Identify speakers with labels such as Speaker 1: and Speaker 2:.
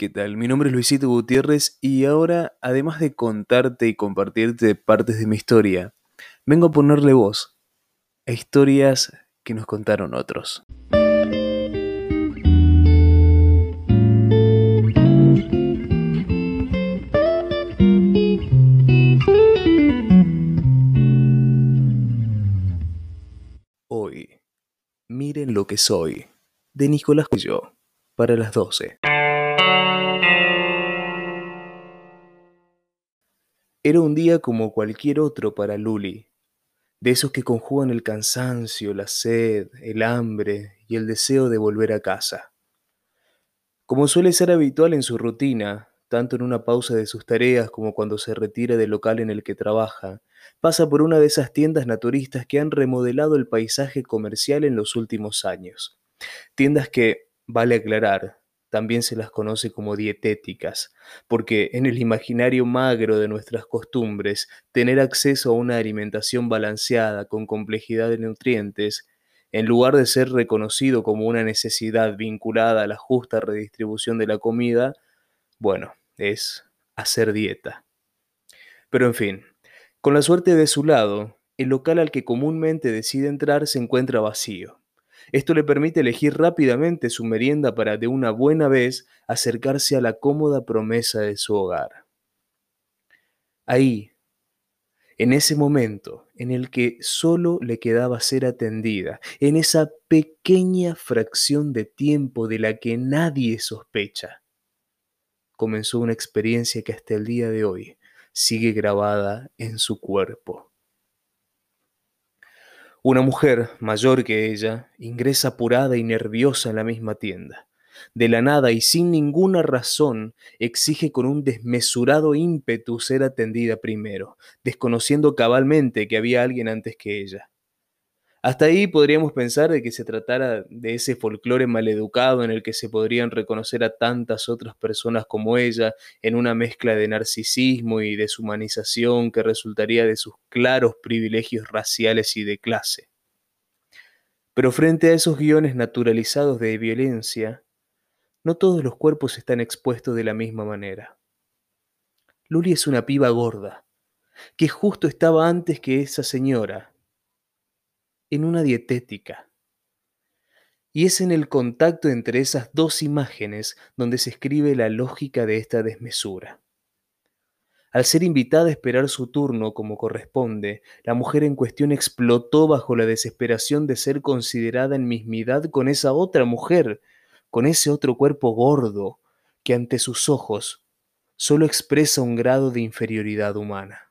Speaker 1: ¿Qué tal? Mi nombre es Luisito Gutiérrez y ahora, además de contarte y compartirte partes de mi historia, vengo a ponerle voz a historias que nos contaron otros. Hoy, miren lo que soy, de Nicolás Cuyo, para las 12. Era un día como cualquier otro para Luli, de esos que conjugan el cansancio, la sed, el hambre y el deseo de volver a casa. Como suele ser habitual en su rutina, tanto en una pausa de sus tareas como cuando se retira del local en el que trabaja, pasa por una de esas tiendas naturistas que han remodelado el paisaje comercial en los últimos años. Tiendas que, vale aclarar, también se las conoce como dietéticas, porque en el imaginario magro de nuestras costumbres, tener acceso a una alimentación balanceada con complejidad de nutrientes, en lugar de ser reconocido como una necesidad vinculada a la justa redistribución de la comida, bueno, es hacer dieta. Pero en fin, con la suerte de su lado, el local al que comúnmente decide entrar se encuentra vacío. Esto le permite elegir rápidamente su merienda para de una buena vez acercarse a la cómoda promesa de su hogar. Ahí, en ese momento en el que solo le quedaba ser atendida, en esa pequeña fracción de tiempo de la que nadie sospecha, comenzó una experiencia que hasta el día de hoy sigue grabada en su cuerpo. Una mujer, mayor que ella, ingresa apurada y nerviosa en la misma tienda. De la nada y sin ninguna razón, exige con un desmesurado ímpetu ser atendida primero, desconociendo cabalmente que había alguien antes que ella. Hasta ahí podríamos pensar de que se tratara de ese folclore maleducado en el que se podrían reconocer a tantas otras personas como ella en una mezcla de narcisismo y deshumanización que resultaría de sus claros privilegios raciales y de clase. Pero frente a esos guiones naturalizados de violencia, no todos los cuerpos están expuestos de la misma manera. Luli es una piba gorda, que justo estaba antes que esa señora, en una dietética. Y es en el contacto entre esas dos imágenes donde se escribe la lógica de esta desmesura. Al ser invitada a esperar su turno como corresponde, la mujer en cuestión explotó bajo la desesperación de ser considerada en mismidad con esa otra mujer, con ese otro cuerpo gordo, que ante sus ojos solo expresa un grado de inferioridad humana.